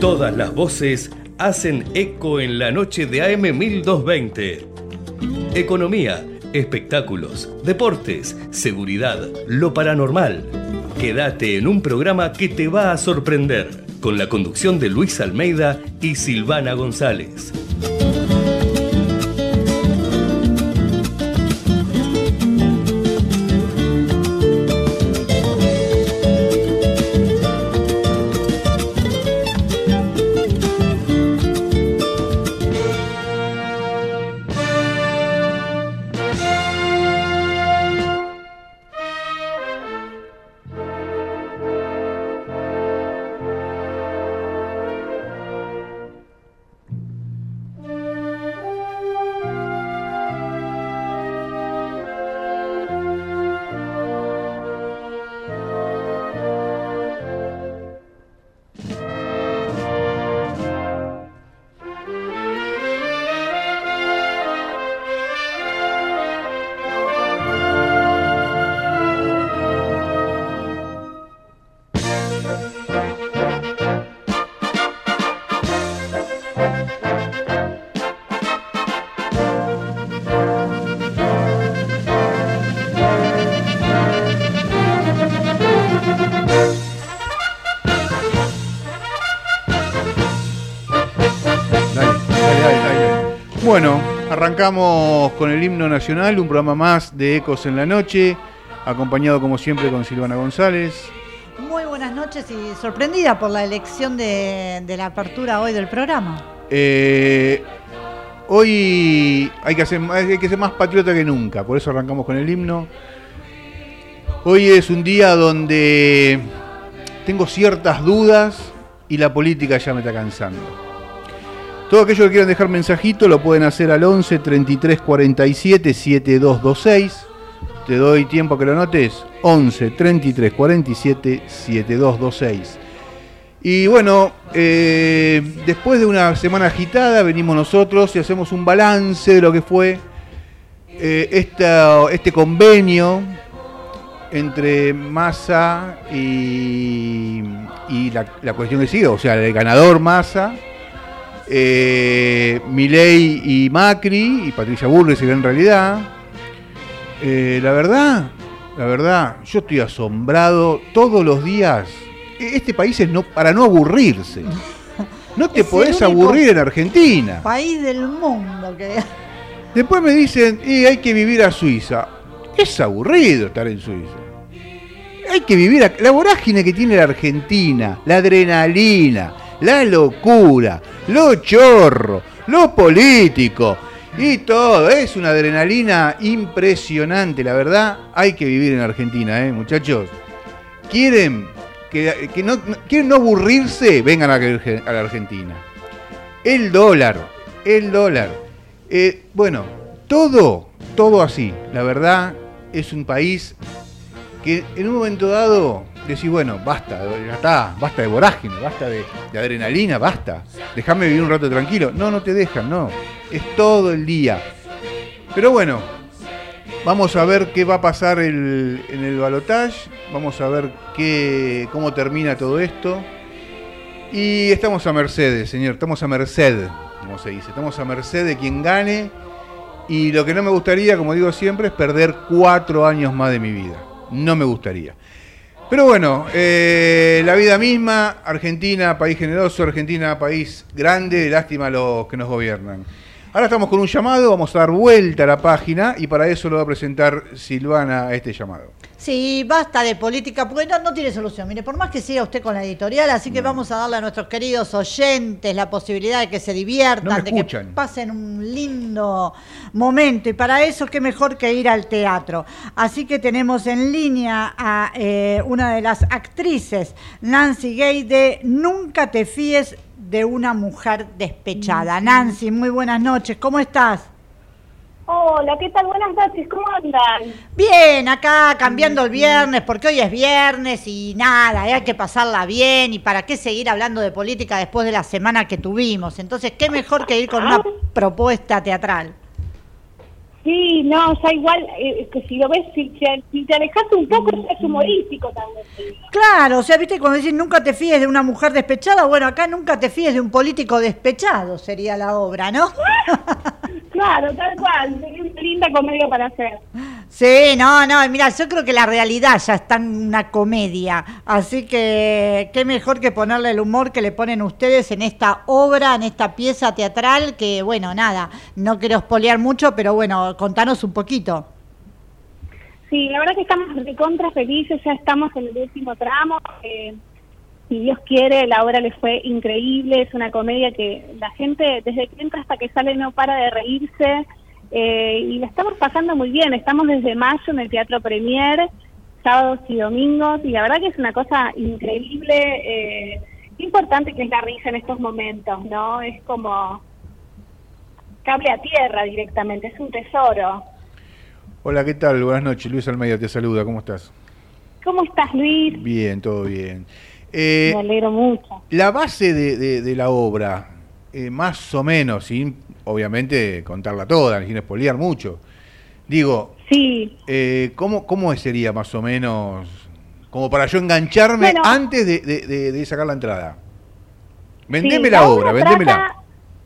Todas las voces hacen eco en la noche de AM 1220. Economía, espectáculos, deportes, seguridad, lo paranormal. Quédate en un programa que te va a sorprender, con la conducción de Luis Almeida y Silvana González. Arrancamos con el himno nacional, un programa más de Ecos en la Noche, acompañado como siempre con Silvana González. Muy buenas noches y sorprendida por la elección de, la apertura hoy del programa. Eh, hoy hay que, hacer, hay que ser más patriota que nunca, por eso arrancamos con el himno. Hoy es un día donde tengo ciertas dudas y la política ya me está cansando. Todo aquello que quieran dejar mensajito lo pueden hacer al 11 33 47 7226. Te doy tiempo a que lo notes. 11 33 47 7226. Y bueno, eh, después de una semana agitada, venimos nosotros y hacemos un balance de lo que fue eh, este convenio entre Massa y, la, la, cuestión que sigue, o sea, el ganador Massa eh, Milei y Macri y Patricia Burles en realidad. Eh, la verdad, la verdad, yo estoy asombrado todos los días. E-, este país es no, para no aburrirse. No te podés aburrir en Argentina. País del mundo que. Después me dicen, y hay que vivir a Suiza. Es aburrido estar en Suiza. Hay que vivir a... la vorágine que tiene la Argentina, la adrenalina, la locura, lo chorro, lo político y todo. Es una adrenalina impresionante, la verdad. Hay que vivir en Argentina, ¿eh, muchachos. ¿Quieren, que, no, ¿quieren no aburrirse? Vengan a, la Argentina. El dólar, el dólar. Eh, bueno, todo, todo así. La verdad, es un país que en un momento dado decís, bueno, basta, ya está, basta de vorágine, basta de, adrenalina, basta, déjame vivir un rato tranquilo. No, no te dejan, no, es todo el día. Pero bueno, vamos a ver qué va a pasar en el balotage, vamos a ver qué, cómo termina todo esto. Y estamos a merced, señor, estamos a merced, como se dice, estamos a merced de quien gane. Y lo que no me gustaría, como digo siempre, es perder cuatro años más de mi vida. No me gustaría. Pero bueno, eh, la vida misma, Argentina, país generoso, Argentina, país grande, lástima los que nos gobiernan. Ahora estamos con un llamado, vamos a dar vuelta a la página y para eso lo va a presentar Silvana a este llamado. Sí, basta de política, porque no, tiene solución. Mire, por más que siga usted con la editorial, así que vamos a darle a nuestros queridos oyentes la posibilidad de que se diviertan, de que pasen un lindo momento. Y para eso, qué mejor que ir al teatro. Así que tenemos en línea a eh, una de las actrices, Nancy Gay, de Nunca te fíes de una mujer despechada. Nancy, muy buenas noches, ¿cómo estás? Hola, ¿qué tal? Buenas noches, ¿cómo andan? Bien, acá cambiando el viernes, porque hoy es viernes y nada, hay que pasarla bien y para qué seguir hablando de política después de la semana que tuvimos. Entonces, ¿qué mejor que ir con una propuesta teatral? Sí, no, ya igual, eh, que si lo ves, si, te alejas un poco, es humorístico también. Claro, o sea, viste, cuando decís nunca te fíes de una mujer despechada, bueno, acá nunca te fíes de un político despechado, sería la obra, ¿no? claro, tal cual, sería una linda comedia para hacer. Sí, no, no, mira, yo creo que la realidad ya está en una comedia, así que qué mejor que ponerle el humor que le ponen ustedes en esta obra, en esta pieza teatral, que bueno, nada, no quiero espolear mucho, pero bueno, contanos un poquito. Sí, la verdad que estamos de contra felices, ya estamos en el último tramo. Eh, si Dios quiere, la obra les fue increíble, es una comedia que la gente desde que entra hasta que sale no para de reírse eh, y la estamos pasando muy bien. Estamos desde mayo en el Teatro Premier, sábados y domingos, y la verdad que es una cosa increíble, eh, importante que es la risa en estos momentos, ¿no? Es como cable a tierra directamente, es un tesoro. Hola, ¿qué tal? Buenas noches, Luis Almeida te saluda, ¿cómo estás? ¿Cómo estás, Luis? Bien, todo bien. Eh, Me alegro mucho. La base de, de, la obra, eh, más o menos, sin obviamente contarla toda, sin espolear mucho. Digo, sí. Eh, ¿cómo, ¿cómo sería más o menos, como para yo engancharme antes de, sacar la entrada? Vendeme la, obra, vendémela.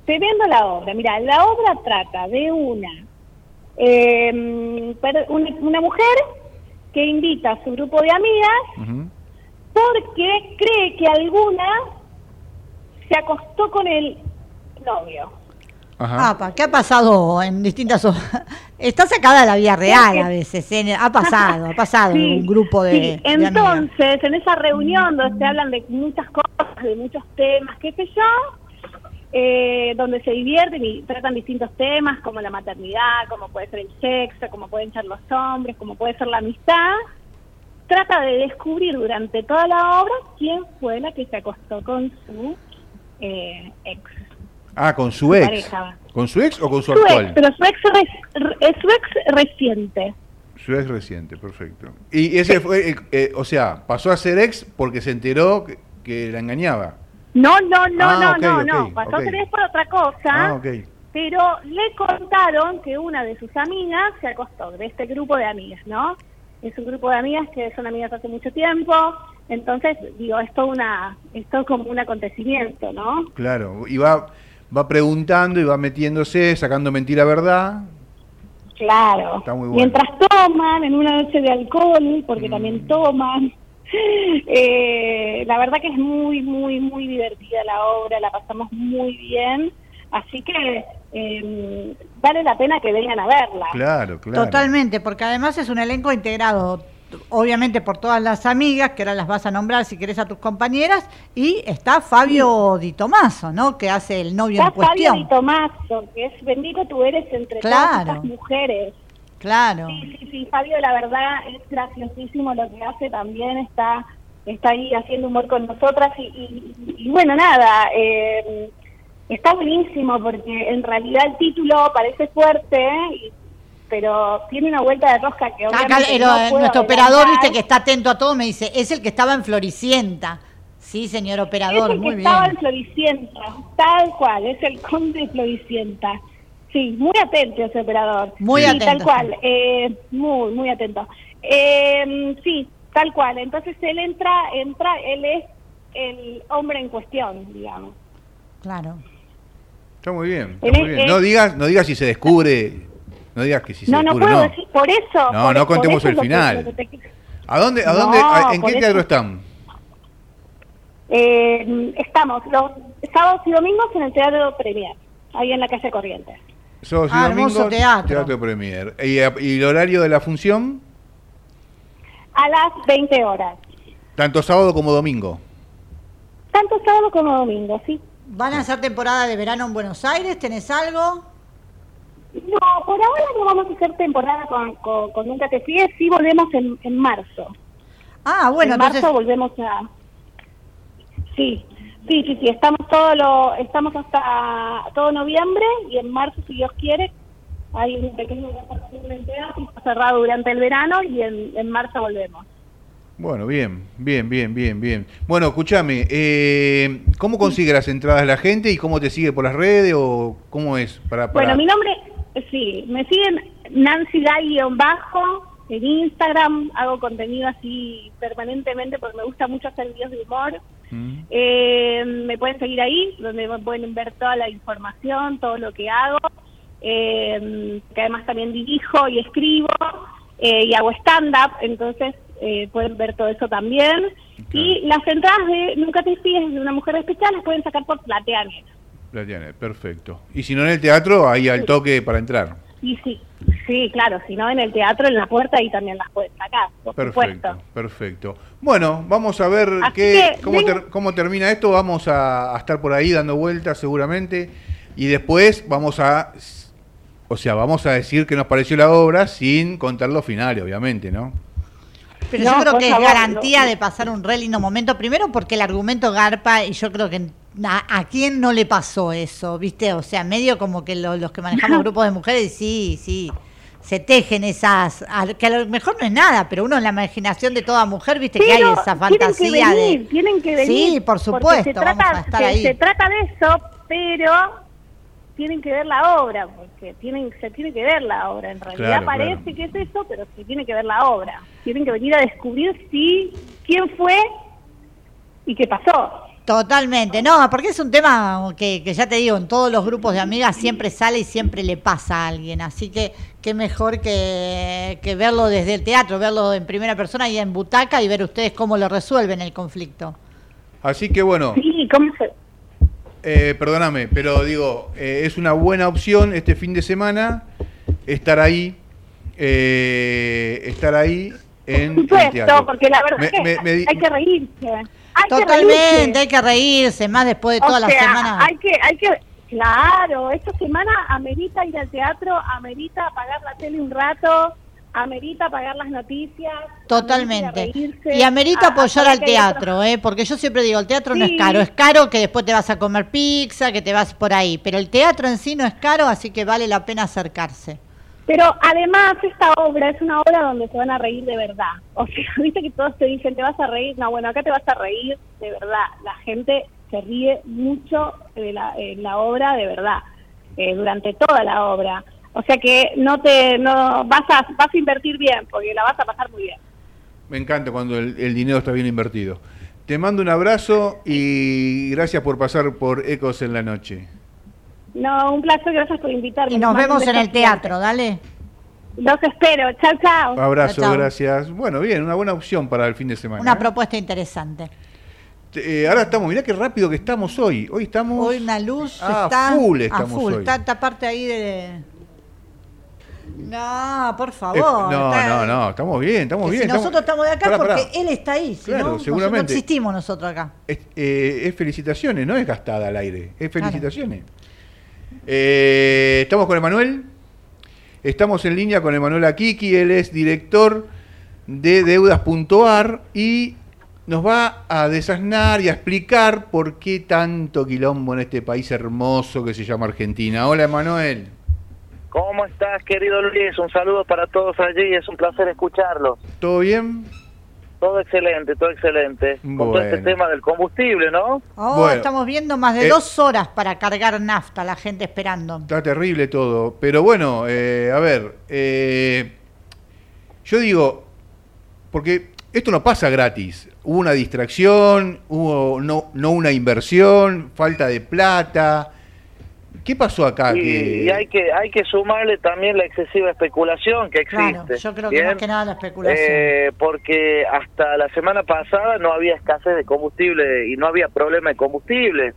Te vendo la obra. Mira, la obra trata de una, em, una, mujer que invita a su grupo de amigas porque cree que alguna se acostó con el novio. Ajá. ¿qué ha pasado en distintas... Está sacada de la vida real a veces, ¿eh? ha pasado, ha pasado un grupo de... Sí. Entonces, en esa reunión donde se hablan de muchas cosas, de muchos temas, qué sé yo, eh, donde se divierten y tratan distintos temas como la maternidad, como puede ser el sexo, como pueden ser los hombres, como puede ser la amistad, trata de descubrir durante toda la obra quién fue la que se acostó con su eh, ex. Ah, con su ex. ¿Con su ex o con su, actual? pero su ex, es su ex reciente. Su ex reciente, perfecto. Y ese fue, eh, eh, o sea, pasó a ser ex porque se enteró que, la engañaba. No, no, no, ah, no, no, no. Pasó ser ex por otra cosa. Ah, pero le contaron que una de sus amigas se acostó, de este grupo de amigas, ¿no? Es un grupo de amigas que son amigas hace mucho tiempo, entonces, digo, esto una, esto como un acontecimiento, ¿no? Claro, y va, va preguntando y va metiéndose, sacando mentira verdad. Claro. Mientras toman en una noche de alcohol, porque también mm. toman. Eh, la verdad que es muy, muy, muy divertida la obra, la pasamos muy bien. Así que eh, vale la pena que vengan a verla. Claro, claro. Totalmente, porque además es un elenco integrado obviamente por todas las amigas, que ahora las vas a nombrar si querés a tus compañeras, y está Fabio Di Tomaso, ¿no? Que hace el novio en cuestión. Fabio Di Tomaso, que es bendito tú eres entre todas estas mujeres. Claro. Sí, sí, sí, Fabio la verdad es graciosísimo lo que hace, también está está ahí haciendo humor con nosotras y, bueno, nada, eh, está buenísimo porque en realidad el título parece fuerte y pero tiene una vuelta de rosca que obviamente Nuestro operador, viste, que está atento a todo, me dice, es el que estaba en Floricienta. Sí, señor operador, es el muy que bien. Estaba en Floricienta, tal cual, es el conde de Floricienta. Sí, muy atento ese operador. Muy sí, atento. Tal cual, eh, muy, muy atento. Eh, sí, tal cual. Entonces él entra, entra, él es el hombre en cuestión, digamos. Claro. Está muy bien. Está muy bien. no digas, no digas si se descubre no digas que si se No, no puedo decir, por eso. No, no contemos el final. ¿A dónde, a dónde, en qué teatro están? Eh, estamos los sábados y domingos en el Teatro Premier, ahí en la calle Corrientes. Sábados y ah, domingos, teatro. teatro Premier. ¿Y, ¿Y el horario de la función? A las 20 horas. ¿Tanto sábado como domingo? Tanto sábado como domingo, sí. ¿Van a hacer temporada de verano en Buenos Aires? ¿Tenés algo? No, por ahora no vamos a hacer temporada con, con, Nunca Te Fíes, sí volvemos en, en marzo. Ah, bueno, En marzo volvemos a... Sí, sí, sí, sí, estamos todo lo, estamos hasta todo noviembre y en marzo, si Dios quiere, hay un pequeño cerrado durante el verano y en, en marzo volvemos. Bueno, bien, bien, bien, bien, bien. Bueno, escúchame, eh, ¿cómo consigue las entradas la gente y cómo te sigue por las redes o cómo es? Para, para... Bueno, mi nombre Sí, me siguen Nancy bajo en Instagram, hago contenido así permanentemente porque me gusta mucho hacer videos de humor. Mm. Eh, me pueden seguir ahí, donde pueden ver toda la información, todo lo que hago. Eh, que además también dirijo y escribo eh, y hago stand-up, entonces eh, pueden ver todo eso también. Y las entradas de Nunca te pides de una mujer especial las pueden sacar por Plateanet. Plateanet, perfecto. Y si no en el teatro, ahí al toque para entrar. Y sí, sí, claro, si no en el teatro, en la puerta, ahí también las pueden sacar, perfecto, Perfecto. Bueno, vamos a ver qué, cómo, termina esto. Vamos a, estar por ahí dando vueltas seguramente. Y después vamos a o sea, vamos a decir que nos pareció la obra sin contar los finales, obviamente, ¿no? Pero yo creo que es garantía de pasar un re lindo momento. Primero porque el argumento garpa, y yo creo que a, quién no le pasó eso, ¿viste? O sea, medio como que los que manejamos grupos de mujeres, sí, sí, se tejen esas, que a lo mejor no es nada, pero uno en la imaginación de toda mujer, ¿viste? que hay esa fantasía tienen que venir, Tienen que venir. Sí, por supuesto, se trata, Se trata de eso, pero tienen que ver la obra, porque tienen, se tiene que ver la obra. En realidad parece que es eso, pero se tiene que ver la obra. Tienen que venir a descubrir si quién fue y qué pasó. Totalmente, no, porque es un tema que, que, ya te digo, en todos los grupos de amigas siempre sale y siempre le pasa a alguien, así que qué mejor que, que verlo desde el teatro, verlo en primera persona y en butaca y ver ustedes cómo lo resuelven el conflicto. Así que bueno. Sí, ¿cómo se, eh, perdóname, pero digo, eh, es una buena opción este fin de semana estar ahí, eh, estar ahí en supuesto, porque la verdad es que hay que reírse. Totalmente, hay que reírse, más después de toda la semana. Hay que, hay que, claro, esta semana amerita ir al teatro, amerita apagar la tele un rato, amerita pagar las noticias. Totalmente. y amerita apoyar al teatro, ¿eh? porque yo siempre digo, el teatro no es caro, es caro que después te vas a comer pizza, que te vas por ahí, pero el teatro en sí no es caro, así que vale la pena acercarse. Pero además esta obra es una obra donde se van a reír de verdad. O sea, viste que todos te dicen, te vas a reír, no, bueno, acá te vas a reír de verdad. La gente se ríe mucho de la, la obra de verdad, eh, durante toda la obra. O sea que no te no vas a vas a invertir bien porque la vas a pasar muy bien. Me encanta cuando el, dinero está bien invertido. Te mando un abrazo y gracias por pasar por Ecos en la noche. No, un placer, gracias por invitarme. Y nos vemos en el teatro, dale. Los espero, chao, chao. Abrazo, gracias. Bueno, bien, una buena opción para el fin de semana. Una ¿eh? propuesta interesante. Eh, ahora estamos, mirá qué rápido que estamos hoy. Hoy estamos. Hoy una luz ah, está full estamos a full. Hoy. Está parte ahí de no, por favor. no, no, no, estamos bien, estamos bien. nosotros estamos de acá porque él está ahí. claro, seguramente. No existimos nosotros acá. Eh, es, felicitaciones, no es gastada al aire. Es felicitaciones. Eh, estamos con Emanuel. Estamos en línea con Emanuel Akiki. Él es director de deudas.ar y nos va a desasnar y a explicar por qué tanto quilombo en este país hermoso que se llama Argentina. Hola, Emanuel. ¿Cómo estás, querido Luis? Un saludo para todos allí, es un placer escucharlos. ¿Todo bien? Todo excelente, todo excelente. Con todo este tema del combustible, ¿no? Oh, estamos viendo más de eh, dos horas para cargar nafta, la gente esperando. Está terrible todo. Pero bueno, eh, a ver, eh, yo digo, porque esto no pasa gratis. Hubo una distracción, hubo no, no una inversión, falta de plata ¿Qué pasó acá? Y, hay que hay que sumarle también la excesiva especulación que existe. Claro, yo creo que más que nada la especulación. Eh, porque hasta la semana pasada no había escasez de combustible y no había problema de combustible.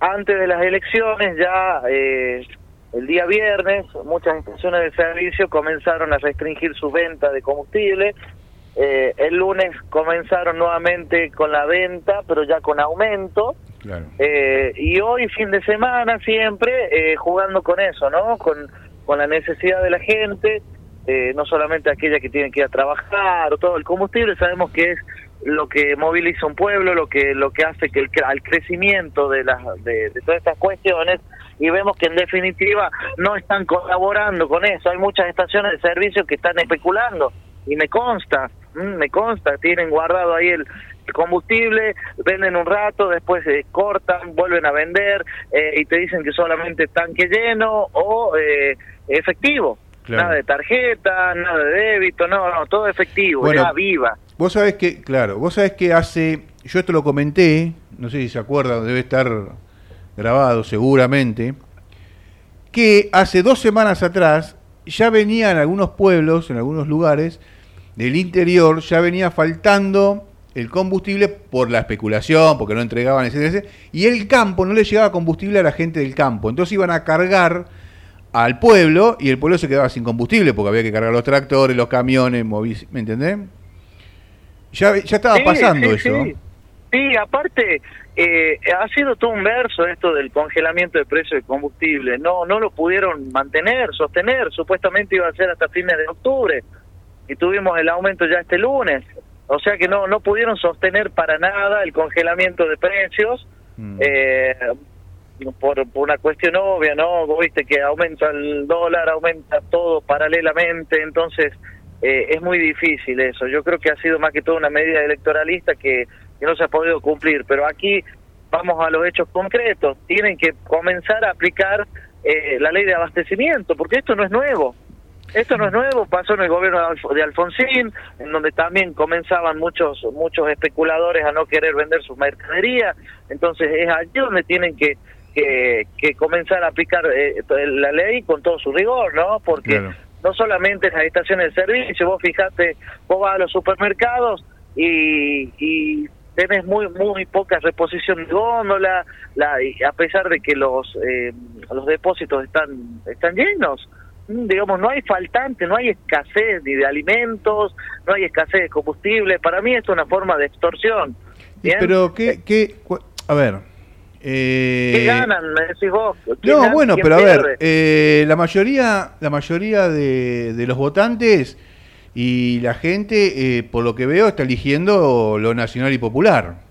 Antes de las elecciones ya eh, el día viernes muchas estaciones de servicio comenzaron a restringir su venta de combustible. Eh, el lunes comenzaron nuevamente con la venta, pero ya con aumento. Eh, y hoy, fin de semana, siempre eh, jugando con eso, ¿no? Con, con la necesidad de la gente, eh, no solamente aquella que tiene que ir a trabajar o todo. El combustible sabemos que es lo que moviliza un pueblo, lo que lo que hace que el al crecimiento de, las de, todas estas cuestiones y vemos que en definitiva no están colaborando con eso. Hay muchas estaciones de servicio que están especulando y me consta, mm, me consta, tienen guardado ahí el, combustible, venden un rato, después se cortan, vuelven a vender eh, y te dicen que solamente tanque lleno o eh, efectivo. Nada de tarjeta, nada de débito, no, no, todo efectivo, era viva. Vos sabés que, claro, vos sabés que hace, yo esto lo comenté, no sé si se acuerdan, debe estar grabado seguramente, que hace dos semanas atrás ya venía en algunos pueblos, en algunos lugares del interior, ya venía faltando el combustible por la especulación, porque no entregaban, etc. Y el campo no le llegaba combustible a la gente del campo. Entonces iban a cargar al pueblo y el pueblo se quedaba sin combustible porque había que cargar los tractores, los camiones, ¿me entendés? Ya, ya estaba pasando eso. Sí. aparte, eh, ha sido todo un verso esto del congelamiento de precio de combustible. No, no lo pudieron mantener, sostener. Supuestamente iba a ser hasta fines de octubre y tuvimos el aumento ya este lunes. O sea que no, no pudieron sostener para nada el congelamiento de precios. Mm. Eh, por, una cuestión obvia, ¿no? viste que aumenta el dólar, aumenta todo paralelamente, entonces eh, es muy difícil eso. Yo creo que ha sido más que todo una medida electoralista que, no se ha podido cumplir, pero aquí vamos a los hechos concretos. Tienen que comenzar a aplicar eh, la ley de abastecimiento, porque esto no es nuevo. Esto no es nuevo, pasó en el gobierno de Alfonsín, en donde también comenzaban muchos muchos especuladores a no querer vender sus mercaderías, entonces es allí donde tienen que que, comenzar a aplicar eh, la ley con todo su rigor, ¿no? Porque no solamente las estaciones de servicio, vos fijate, vos vas a los supermercados y, y tenés muy muy poca reposición de góndola, la, a pesar de que los eh, los depósitos están están llenos. Mm, digamos, no hay faltante, no hay escasez ni de alimentos, no hay escasez de combustible. Para mí es una forma de extorsión. Pero, ¿qué, qué, a ver, eh, ¿Qué ganan? Me decís vos. No, bueno, pero a ver, eh, la mayoría, la mayoría de, los votantes y la gente, eh, por lo que veo, está eligiendo lo nacional y popular.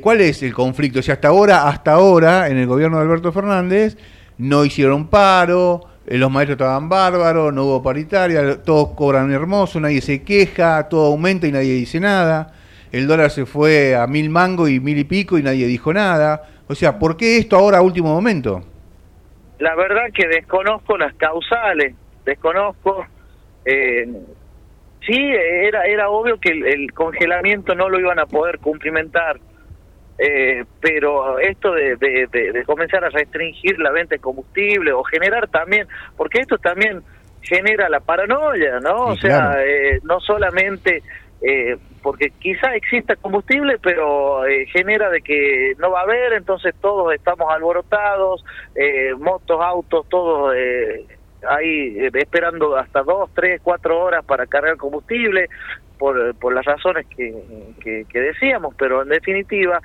¿Cuál es el conflicto? Si hasta ahora, hasta ahora, en el gobierno de Alberto Fernández, no hicieron paro, los maestros estaban bárbaros, no hubo paritaria, todos cobran hermoso, nadie se queja, todo aumenta y nadie dice nada el dólar se fue a mil mango y mil y pico y nadie dijo nada. O sea, ¿por qué esto ahora a último momento? La verdad que desconozco las causales, desconozco. Eh, sí, era, era obvio que el, congelamiento no lo iban a poder cumplimentar. Eh, pero esto de, de, comenzar a restringir la venta de combustible o generar también, porque esto también genera la paranoia, ¿no? o sea, eh, no solamente eh, porque quizá exista combustible, pero eh, genera de que no va a haber, entonces todos estamos alborotados, eh, motos, autos, todos eh, ahí esperando hasta dos, tres, cuatro horas para cargar combustible, por, por las razones que, que, decíamos, pero en definitiva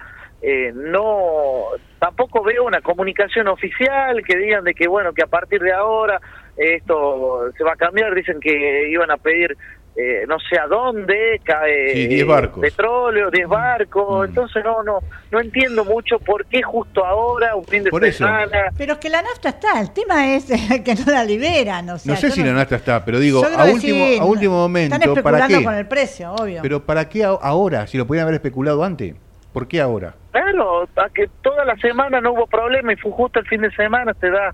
no tampoco veo una comunicación oficial que digan de que bueno que a partir de ahora esto se va a cambiar dicen que iban a pedir eh, no sé a dónde, cae petróleo, 10 barcos, mm. entonces no, no, no entiendo mucho por qué justo ahora, un fin de semana. Pero es que la nafta está, el tema es que no la liberan, no sé si la nafta está, pero digo, a último, a último momento, están especulando con el precio, obvio. Pero ¿para qué ahora? Si lo podían haber especulado antes. ¿Por qué ahora? Claro, a que toda la semana no hubo problema y fue justo el fin de semana, te da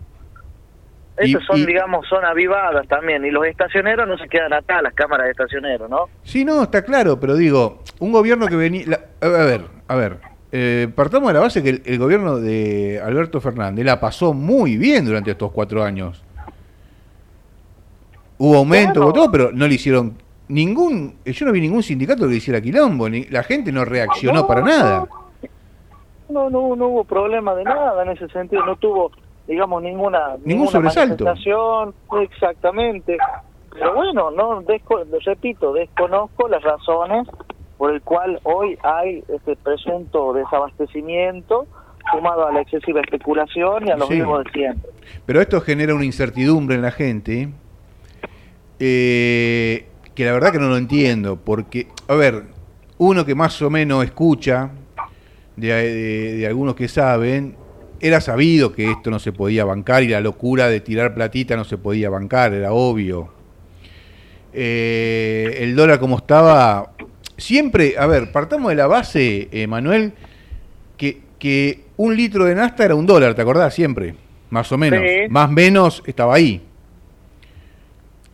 esas son, digamos, son avivadas también. Y los estacioneros no se quedan acá, las cámaras de estacioneros, ¿no? Sí, no, está claro, pero digo, un gobierno que venía... a ver, a ver, eh, partamos de la base que el, gobierno de Alberto Fernández la pasó muy bien durante estos cuatro años. Hubo aumento, todo, pero no le hicieron ningún... Yo no vi ningún sindicato que le hiciera quilombo, ni, la gente no reaccionó para nada. No, no, no hubo problema de nada en ese sentido, no tuvo digamos, ninguna, ningún sobresalto. Exactamente. Pero bueno, no repito, desconozco las razones por el cual hoy hay este presunto desabastecimiento sumado a la excesiva especulación y a los mismos de siempre. Pero esto genera una incertidumbre en la gente eh, que la verdad que no lo entiendo, porque, a ver, uno que más o menos escucha de, de algunos que saben, era sabido que esto no se podía bancar y la locura de tirar platita no se podía bancar, era obvio. Eh, el dólar como estaba, siempre, a ver, partamos de la base, eh, Manuel, que, que un litro de nafta era un dólar, ¿te acordás? Siempre, más o menos. Más o menos estaba ahí.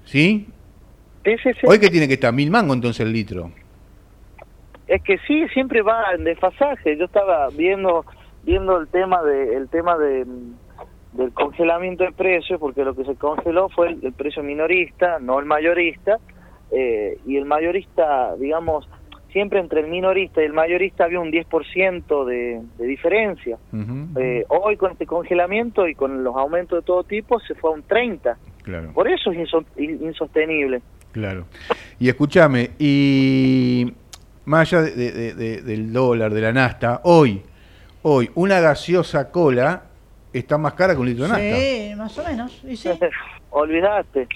¿Sí? Sí, sí, sí. Hoy que tiene que estar mil mangos entonces el litro. Es que sí, siempre va en desfasaje. Yo estaba viendo viendo el tema de el tema de del congelamiento de precios, porque lo que se congeló fue el, precio minorista, no el mayorista, eh, y el mayorista, digamos, siempre entre el minorista y el mayorista había un 10% de, de diferencia. Eh, hoy con este congelamiento y con los aumentos de todo tipo se fue a un 30%. Claro. Por eso es insostenible. Claro. Y escúchame, y más allá del dólar, de la nasta, hoy, hoy, una gaseosa cola está más cara que un litro de nasta. Sí, más o menos. ¿Y sí? olvidaste,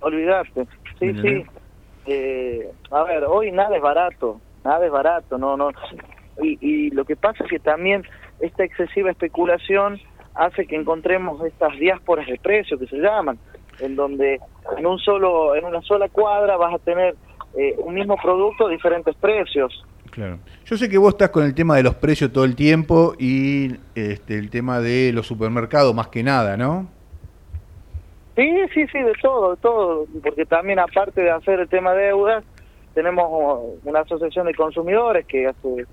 olvidaste. Sí, sí. Eh, a ver, hoy nada es barato, nada es barato, no, no. Y, y lo que pasa es que también esta excesiva especulación hace que encontremos estas diásporas de precios que se llaman, en donde en un solo, en una sola cuadra vas a tener eh, un mismo producto a diferentes precios. Claro. Yo sé que vos estás con el tema de los precios todo el tiempo y este, el tema de los supermercados más que nada, ¿no? Sí, sí, sí, de todo, de todo, porque también aparte de hacer el tema de deudas, tenemos una asociación de consumidores que hace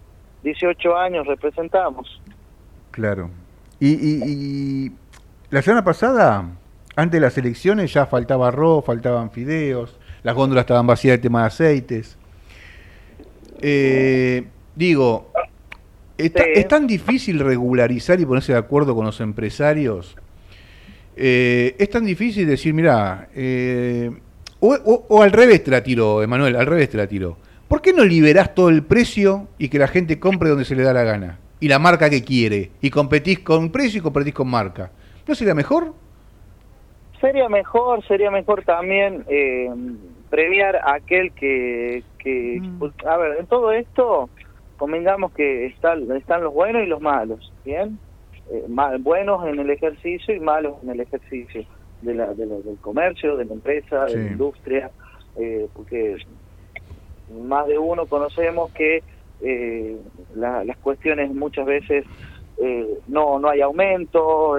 18 años representamos. Claro. Y, y, la semana pasada, antes de las elecciones, ya faltaba arroz, faltaban fideos, las góndolas estaban vacías de tema de aceites. Eh, digo, ¿es tan difícil regularizar y ponerse de acuerdo con los empresarios? Eh, es tan difícil decir, mira, eh, o, al revés te la tiro, Emanuel, al revés te la tiro. ¿Por qué no liberás todo el precio y que la gente compre donde se le da la gana? Y la marca que quiere. Y competís con precio y competís con marca. ¿No sería mejor? Sería mejor, sería mejor también eh, premiar a aquel que, que mm. pues, a ver, en todo esto convengamos que están, están los buenos y los malos, ¿bien? Eh, buenos en el ejercicio y malos en el ejercicio de la, de del comercio, de la empresa, de la industria, eh, porque más de uno conocemos que eh, las cuestiones muchas veces no no hay aumento,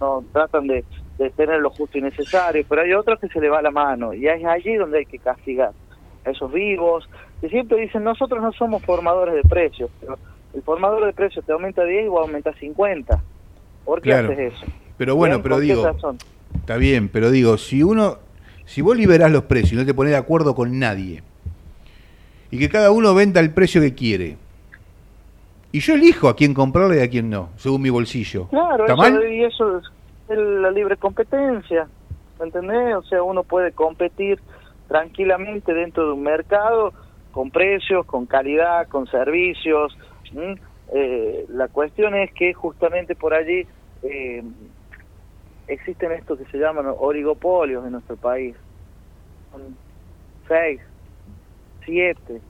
no tratan de, de tener lo justo y necesario, pero hay otros que se le va la mano y es allí donde hay que castigar a esos vivos, que siempre dicen nosotros no somos formadores de precios, pero el formador de precios te aumenta 10 o aumenta 50. ¿Por qué haces eso? Pero bueno, pero digo, está bien, pero digo, si uno, si vos liberás los precios y no te pones de acuerdo con nadie, y que cada uno venda el precio que quiere, y yo elijo a quién comprarle y a quién no, según mi bolsillo. Claro, ¿Está mal? y eso la libre competencia, ¿me entendés? O sea, uno puede competir tranquilamente dentro de un mercado con precios, con calidad, con servicios. Eh, la cuestión es que justamente por allí eh, existen estos que se llaman oligopolios en nuestro país. Son seis, siete,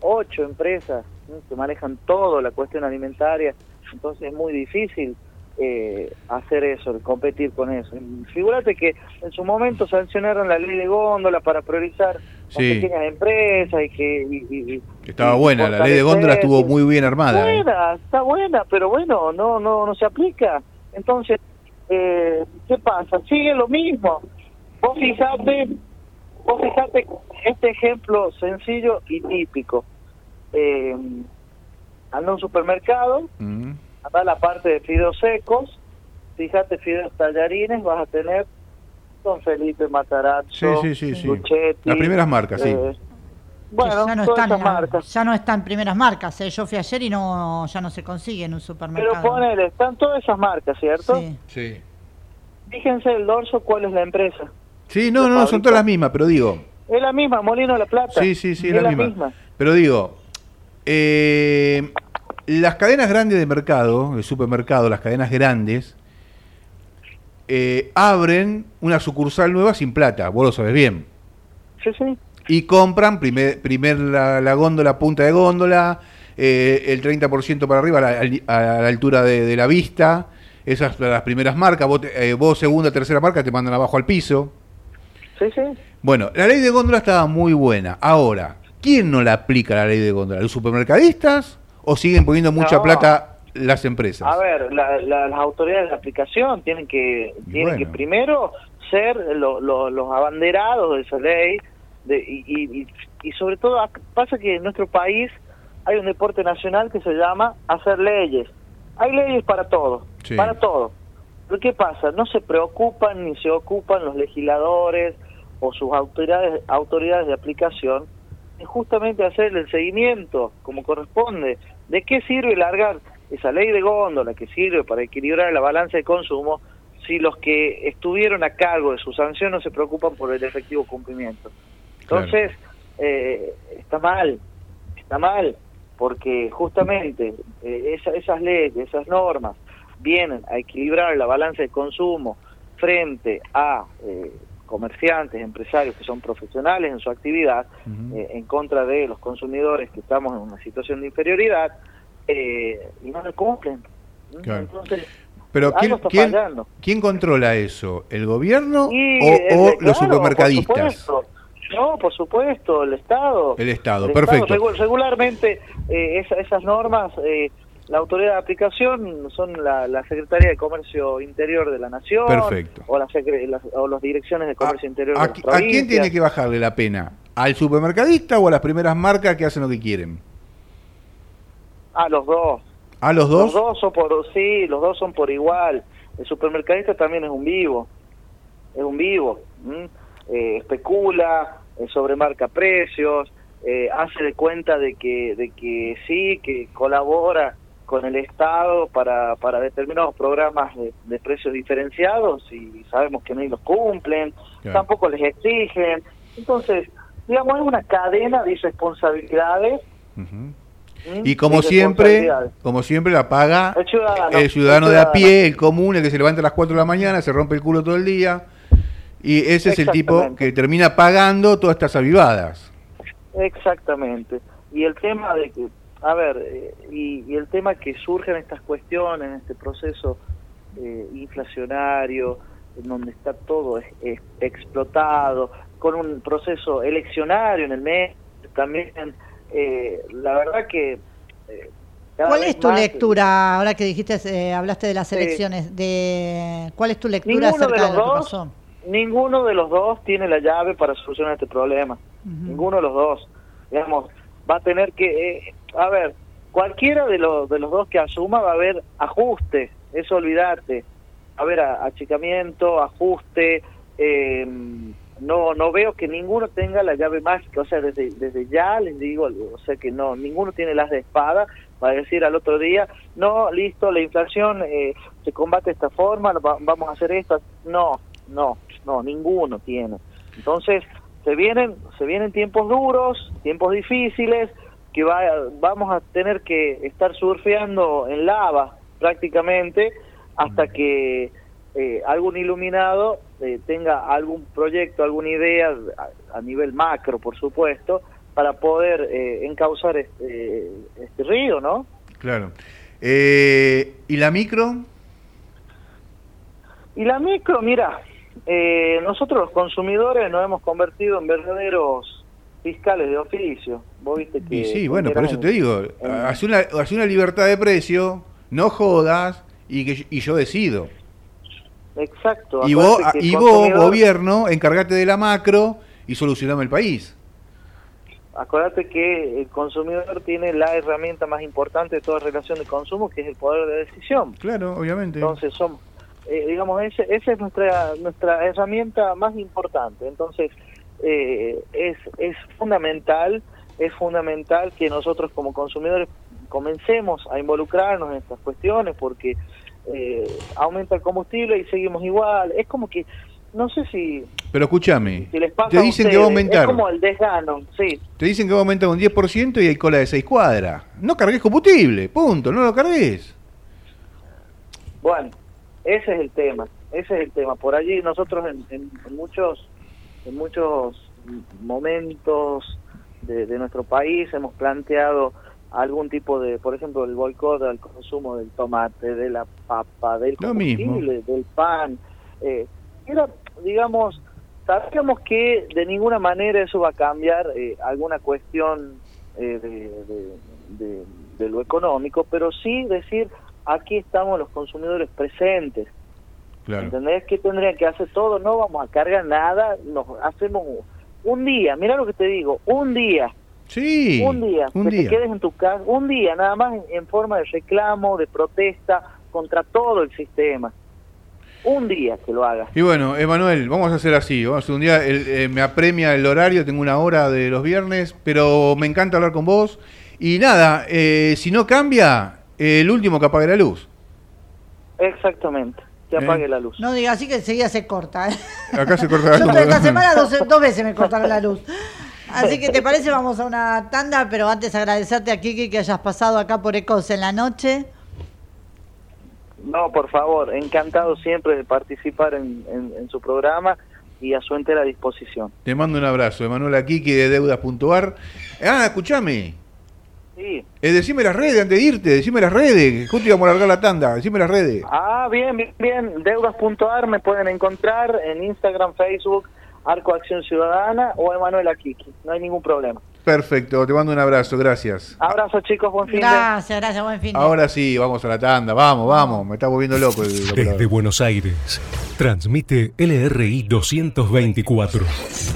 ocho empresas que manejan todo la cuestión alimentaria, entonces es muy difícil eh, hacer eso, competir con eso. Figúrate que en su momento sancionaron la ley de góndola para priorizar las pequeñas empresas y que... Estaba buena, la ley de góndola estuvo muy bien armada. ¿eh? Buena, Está buena, pero bueno, no no no se aplica. Entonces, eh, ¿qué pasa? Sigue lo mismo. Vos fijate, vos fijate este ejemplo sencillo y típico. Eh, anda a un supermercado, mm acá la parte de fideos secos, fíjate, fideos tallarines, vas a tener Don Felipe Matarazzo, sí, sí, sí, Las primeras marcas, sí. Eh, bueno, ya no, están, marcas. ya no están primeras marcas. ¿eh? Yo fui ayer y no ya no se consigue en un supermercado. Pero ponele, están todas esas marcas, ¿cierto? Sí. sí. Fíjense el dorso, ¿cuál es la empresa? Sí, no, no, no, son todas las mismas, pero digo... Es la misma, Molino de la Plata. Sí, sí, sí, es, la, misma. Pero digo, eh, las cadenas grandes de mercado, el supermercado, las cadenas grandes, eh, abren una sucursal nueva sin plata, vos lo sabes bien. Sí, sí. Y compran primer, primer la, góndola, punta de góndola, eh, el 30% para arriba a la, altura de, la vista, esas las primeras marcas, vos, eh, vos, segunda, tercera marca te mandan abajo al piso. Sí, sí. Bueno, la ley de góndola estaba muy buena. Ahora, ¿quién no la aplica la ley de góndola? ¿Los supermercadistas o siguen poniendo mucha plata las empresas? A ver, las autoridades de aplicación tienen que tienen que primero ser los abanderados de esa ley de, y, y, sobre todo pasa que en nuestro país hay un deporte nacional que se llama hacer leyes. Hay leyes para todo, para todo. Pero ¿qué pasa? No se preocupan ni se ocupan los legisladores o sus autoridades, autoridades de aplicación en justamente hacer el seguimiento como corresponde. ¿De qué sirve largar esa ley de góndola que sirve para equilibrar la balanza de consumo si los que estuvieron a cargo de su sanción no se preocupan por el efectivo cumplimiento? Entonces, eh, está mal, está mal, porque justamente eh, esas leyes, esas normas, vienen a equilibrar la balanza de consumo frente a eh, comerciantes, empresarios que son profesionales en su actividad, en contra de los consumidores que estamos en una situación de inferioridad, y no le cumplen. Entonces, pero ¿quién, ¿quién, controla eso? ¿El gobierno o, los supermercadistas? No, por supuesto, el Estado. El Estado, perfecto. regularmente eh, esas normas, eh, la autoridad de aplicación son la, Secretaría de Comercio Interior de la Nación. Perfecto. O, las, o las direcciones de Comercio Interior a, de la ¿A quién tiene que bajarle la pena? ¿Al supermercadista o a las primeras marcas que hacen lo que quieren? A los dos. ¿A los dos? Los dos son por, sí, los dos son por igual. El supermercadista también es un vivo. Es un vivo. Eh, especula, eh, sobremarca precios, eh, hace de cuenta de que, de que sí, que colabora con el Estado para, para determinados programas de, precios diferenciados y sabemos que no los cumplen, tampoco les exigen. Entonces, digamos, es una cadena de irresponsabilidades. Y como siempre, como siempre la paga el ciudadano, de a pie, el común, el que se levanta a las 4 de la mañana, se rompe el culo todo el día y ese es el tipo que termina pagando todas estas avivadas. Exactamente. Y el tema de que, a ver, eh, y, el tema que surgen estas cuestiones, en este proceso eh, inflacionario, en donde está todo explotado, con un proceso eleccionario en el mes, también, eh, la verdad que... ¿Cuál es tu lectura, ahora que dijiste, hablaste de las elecciones, de cuál es tu lectura acerca de, lo que pasó? ninguno de los dos tiene la llave para solucionar este problema. Ninguno de los dos. Digamos, va a tener que, eh, a ver, cualquiera de los, de los dos que asuma va a haber ajuste, eso olvidate. Va a haber achicamiento, ajuste. Eh, no no veo que ninguno tenga la llave mágica, o sea, desde, desde ya les digo, o sea que no, ninguno tiene las de espada para decir al otro día, no, listo, la inflación eh, se combate de esta forma, vamos a hacer esto. No, no, no, ninguno tiene. Entonces, se vienen, se vienen tiempos duros, tiempos difíciles, que va, vamos a tener que estar surfeando en lava prácticamente hasta que eh, algún iluminado eh, tenga algún proyecto, alguna idea a, nivel macro, por supuesto, para poder eh, encauzar este, este río, ¿no? Claro. ¿Y la micro? Y la micro, mira, eh, nosotros los consumidores nos hemos convertido en verdaderos fiscales de oficio. Vos viste que... sí, bueno, por eso te digo, hace una, una libertad de precio, no jodas y, que, y yo decido. Exacto. Y vos, y vos, gobierno, encargate de la macro y solucioname el país. Acuérdate que el consumidor tiene la herramienta más importante de toda relación de consumo, que es el poder de decisión. Claro, obviamente. Entonces somos eh, digamos, esa es nuestra, nuestra herramienta más importante. Entonces, eh, es, es fundamental, es fundamental que nosotros como consumidores comencemos a involucrarnos en estas cuestiones porque eh, aumenta el combustible y seguimos igual. Es como que, no sé si... Pero escúchame, te dicen que va a aumentar. Es como el desgano, sí. Te dicen que va a aumentar un 10% y hay cola de 6 cuadras. No cargues combustible, punto, no lo cargues. Bueno, ese es el tema, ese es el tema. Por allí nosotros en, muchos en muchos momentos de, nuestro país hemos planteado algún tipo de, por ejemplo, el boicot al consumo del tomate, de la papa, del combustible, del pan. Eh, era, digamos, sabíamos que de ninguna manera eso va a cambiar eh, alguna cuestión eh, de, lo económico, pero sí decir, aquí estamos los consumidores presentes. ¿Entendés? ¿Qué tendrían que hacer todo? No vamos a cargar nada, nos hacemos un día, mira lo que te digo, un día. Sí, un día, un que te quedes en tu casa, un día nada más en, forma de reclamo, de protesta contra todo el sistema un día que lo haga. Y bueno, Emanuel, vamos a hacer así. Vamos a hacer un día, eh, me apremia el horario, tengo una hora de los viernes, pero me encanta hablar con vos. Y nada, eh, si no cambia, el último que apague la luz. Exactamente, que apague la luz. No diga así que enseguida se corta. ¿eh? Acá se corta la luz. esta semana dos, veces me cortaron la luz. Así que te parece, vamos a una tanda, pero antes agradecerte a Kiki que hayas pasado acá por Ecos en la noche. No, por favor, encantado siempre de participar en, su programa y a su entera disposición. Te mando un abrazo, Emanuel Kiki de deudas.ar. Ah, escúchame. Sí. Eh, decime las redes antes de irte, decime las redes, justo íbamos a largar la tanda, decime las redes. Ah, bien, bien, bien. Deudas.ar me pueden encontrar en Instagram, Facebook, Arco Acción Ciudadana o Emanuel Kiki, no hay ningún problema. Perfecto, te mando un abrazo, gracias. Abrazo chicos, buen fin Gracias, gracias, buen fin Ahora sí, vamos a la tanda, vamos, vamos, me está volviendo loco. El, Desde Buenos Aires, transmite LRI 224,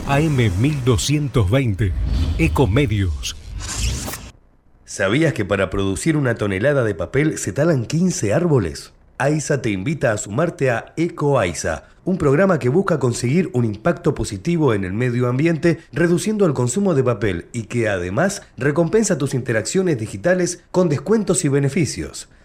AM 1220, Ecomedios. ¿Sabías que para producir una tonelada de papel se talan 15 árboles? AISA te invita a sumarte a EcoAISA, un programa que busca conseguir un impacto positivo en el medio ambiente reduciendo el consumo de papel y que además recompensa tus interacciones digitales con descuentos y beneficios.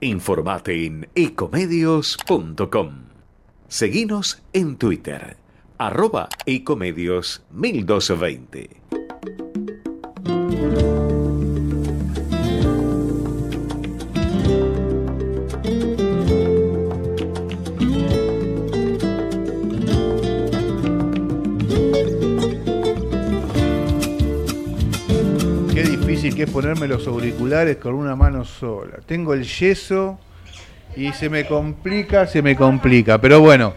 Informate en ecomedios.com. Seguinos en Twitter, arroba ecomedios 1220. Que es ponerme los auriculares con una mano sola. Tengo el yeso y se me complica, se me complica. Pero bueno,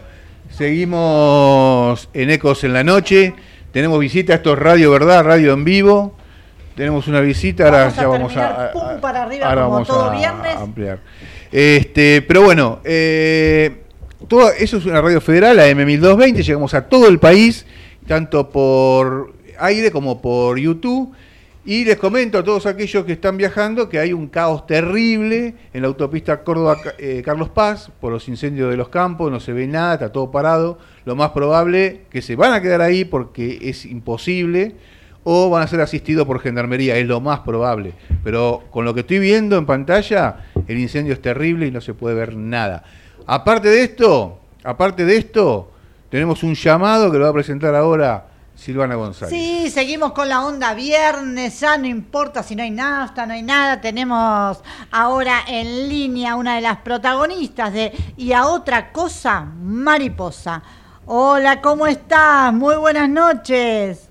seguimos en Ecos en la noche. Tenemos visita, esto es Radio Verdad, radio en vivo. Tenemos una visita, ahora ya vamos a, pum para arriba ahora como todo viernes. ampliar. Este, pero bueno, eh, todo, eso es una radio federal, la M1220, llegamos a todo el país, tanto por aire como por YouTube. Y les comento a todos aquellos que están viajando que hay un caos terrible en la autopista Córdoba-Carlos eh, Paz por los incendios de los campos, no se ve nada, está todo parado. Lo más probable que se van a quedar ahí porque es imposible o van a ser asistidos por gendarmería, es lo más probable. Pero con lo que estoy viendo en pantalla, el incendio es terrible y no se puede ver nada. Aparte de esto, aparte de esto, tenemos un llamado que lo va a presentar ahora Silvana González. Sí, seguimos con la onda viernes, ya no importa si no hay nafta, no hay nada, tenemos ahora en línea una de las protagonistas de Y a otra cosa, Mariposa. Hola, ¿cómo estás? Muy buenas noches.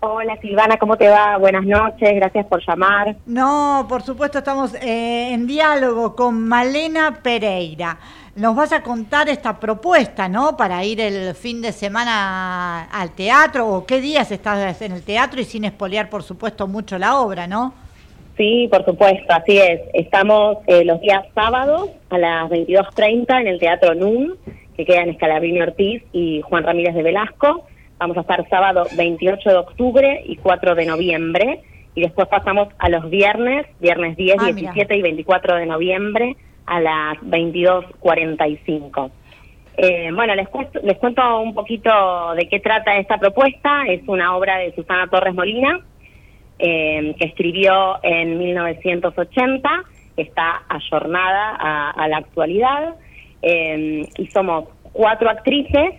Hola Silvana, ¿cómo te va? Buenas noches, gracias por llamar. No, por supuesto estamos eh, en diálogo con Malena Pereira nos vas a contar esta propuesta, ¿no? Para ir el fin de semana al teatro, o qué días estás en el teatro y sin espolear, por supuesto, mucho la obra, ¿no? Sí, por supuesto, así es. Estamos eh, los días sábados a las 22.30 en el Teatro NUM, que queda en Escalabrini Ortiz y Juan Ramírez de Velasco. Vamos a estar sábado 28 de octubre y 4 de noviembre. Y después pasamos a los viernes, viernes 10, 17 ah, y 24 de noviembre, a las 22.45. Eh, bueno, les, les cuento un poquito de qué trata esta propuesta. Es una obra de Susana Torres Molina, eh, que escribió en 1980, está ayornada a, la actualidad, eh, y somos cuatro actrices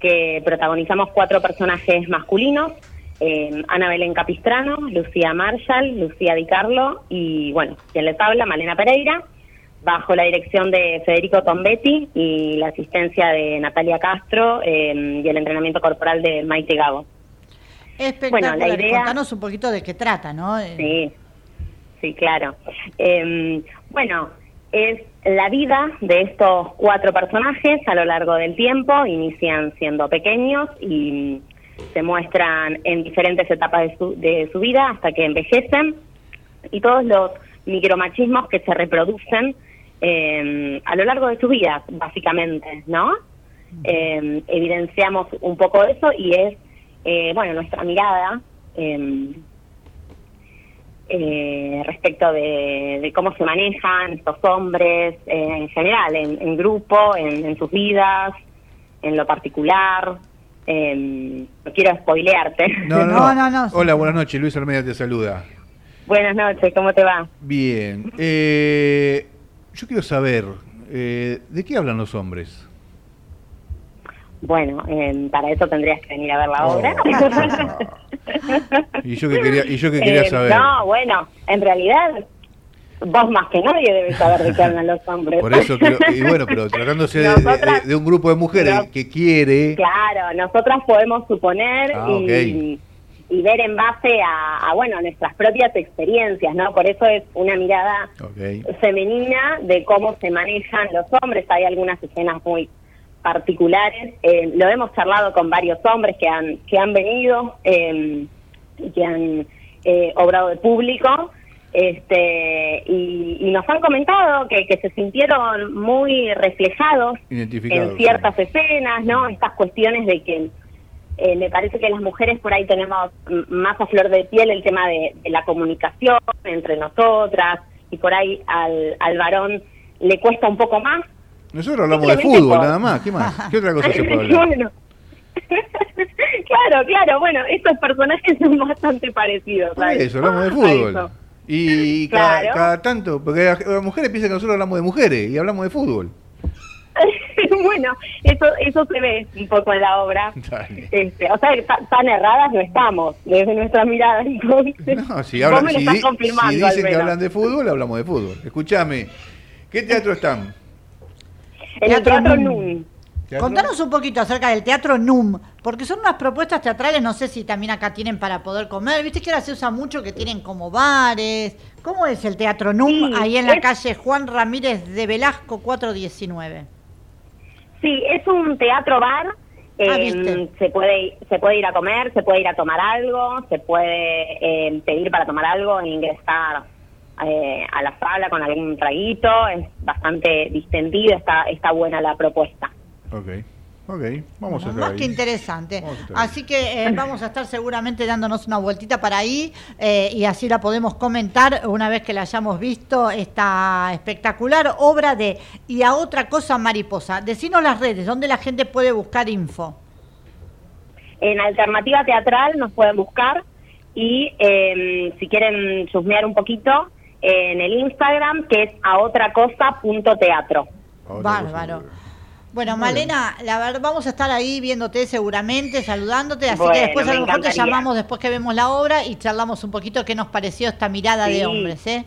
que protagonizamos cuatro personajes masculinos, eh, Ana Belén Capistrano, Lucía Marshall, Lucía Di Carlo y, bueno, quien les habla, Malena Pereira. Bajo la dirección de Federico Tombetti y la asistencia de Natalia Castro y el entrenamiento corporal de Maite Gago. Espectacular. Bueno, la idea... Contanos un poquito de qué trata, ¿no? Sí, sí, claro. Em, bueno, es la vida de estos cuatro personajes a lo largo del tiempo. Inician siendo pequeños y se muestran en diferentes etapas de su, de su vida hasta que envejecen. Y todos los micromachismos que se reproducen em, a lo largo de su vida, básicamente, ¿no? Eh, evidenciamos un poco eso y es eh, bueno, nuestra mirada em, eh, respecto de, cómo se manejan estos hombres eh, en general, en, grupo, en, sus vidas, en lo particular. Em, no quiero spoilearte. No no, no, no, Hola, buenas noches. Luis Almeida te saluda. Buenas noches, ¿cómo te va? Bien. Yo quiero saber, ¿de qué hablan los hombres? Bueno, eh, para eso tendrías que venir a ver la oh. obra. y yo que quería, y yo que quería eh, saber. No, bueno, en realidad vos más que nadie debes saber de qué hablan los hombres. Por eso, y bueno, pero tratándose de, un grupo de mujeres que quiere... Claro, nosotras podemos suponer ah, y, ver en base a, bueno, nuestras propias experiencias, ¿no? Por eso es una mirada femenina de cómo se manejan los hombres. Hay algunas escenas muy particulares. Eh, lo hemos charlado con varios hombres que han, que han venido eh, y que han eh, obrado de público. Este, y, nos han comentado que, que, se sintieron muy reflejados en ciertas escenas, ¿no? Estas cuestiones de que me parece que las mujeres por ahí tenemos más a flor de piel el tema de, de la comunicación entre nosotras y por ahí al, al varón le cuesta un poco más nosotros hablamos de fútbol, nada más. ¿Qué más? ¿Qué otra cosa se puede hablar? claro, claro. Bueno, estos personajes son bastante parecidos. eso, hablamos de fútbol. Y cada, tanto, porque las mujeres piensan que nosotros hablamos de mujeres y hablamos de fútbol. bueno, eso eso se ve un poco en la obra. Este, o sea, tan erradas no estamos desde nuestra mirada. Entonces, no, si, hablan, si, si dicen que hablan de fútbol, hablamos de fútbol. Escúchame, ¿qué teatro están? En el Teatro NUM. Contanos un poquito acerca del Teatro NUM, porque son unas propuestas teatrales, no sé si también acá tienen para poder comer, viste que ahora se usa mucho que tienen como bares. ¿Cómo es el Teatro NUM ahí en la calle Juan Ramírez de Velasco 419? Sí, es un teatro bar. Ah, em, se puede se puede ir a comer, se puede ir a tomar algo, se puede em, pedir para tomar algo e ingresar eh, a la sala con algún traguito, es bastante distendida, está, está buena la propuesta. Ok. Ok, vamos a estar Más que interesante. Así que eh, vamos a estar seguramente dándonos una vueltita para ahí eh, y así la podemos comentar una vez que la hayamos visto esta espectacular obra de Y a otra cosa mariposa. Decinos las redes, ¿dónde la gente puede buscar info? En Alternativa Teatral nos pueden buscar y em, si quieren chusmear un poquito, en el Instagram, que es a otra cosa punto teatro. Bárbaro. Bueno, Malena, la verdad, vamos a estar ahí viéndote seguramente, saludándote, así que después a lo mejor te llamamos después que vemos la obra y charlamos un poquito qué nos pareció esta mirada de hombres, ¿eh?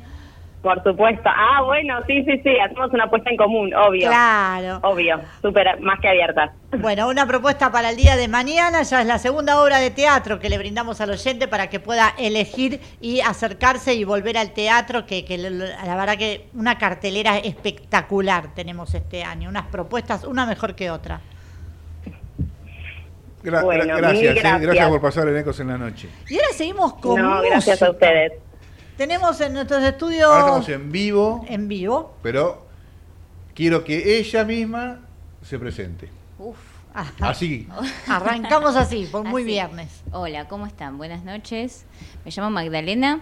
Por supuesto. Ah, bueno, sí, sí, sí, hacemos una apuesta en común, obvio. Claro. Obvio, súper, más que abierta. Bueno, una propuesta para el día de mañana, ya es la segunda obra de teatro que le brindamos al oyente para que pueda elegir y acercarse y volver al teatro, que, que la verdad que una cartelera espectacular tenemos este año, unas propuestas, una mejor que otra. bueno, gracias, gracias. Eh, gracias. por pasar en Ecos en la noche. Y ahora seguimos con. No, gracias a ustedes. Tenemos en nuestros estudios. estamos en vivo. En vivo. Pero quiero que ella misma se presente. Uf. Así. Arrancamos así, por muy viernes. Hola, ¿cómo están? Buenas noches. Me llamo Magdalena.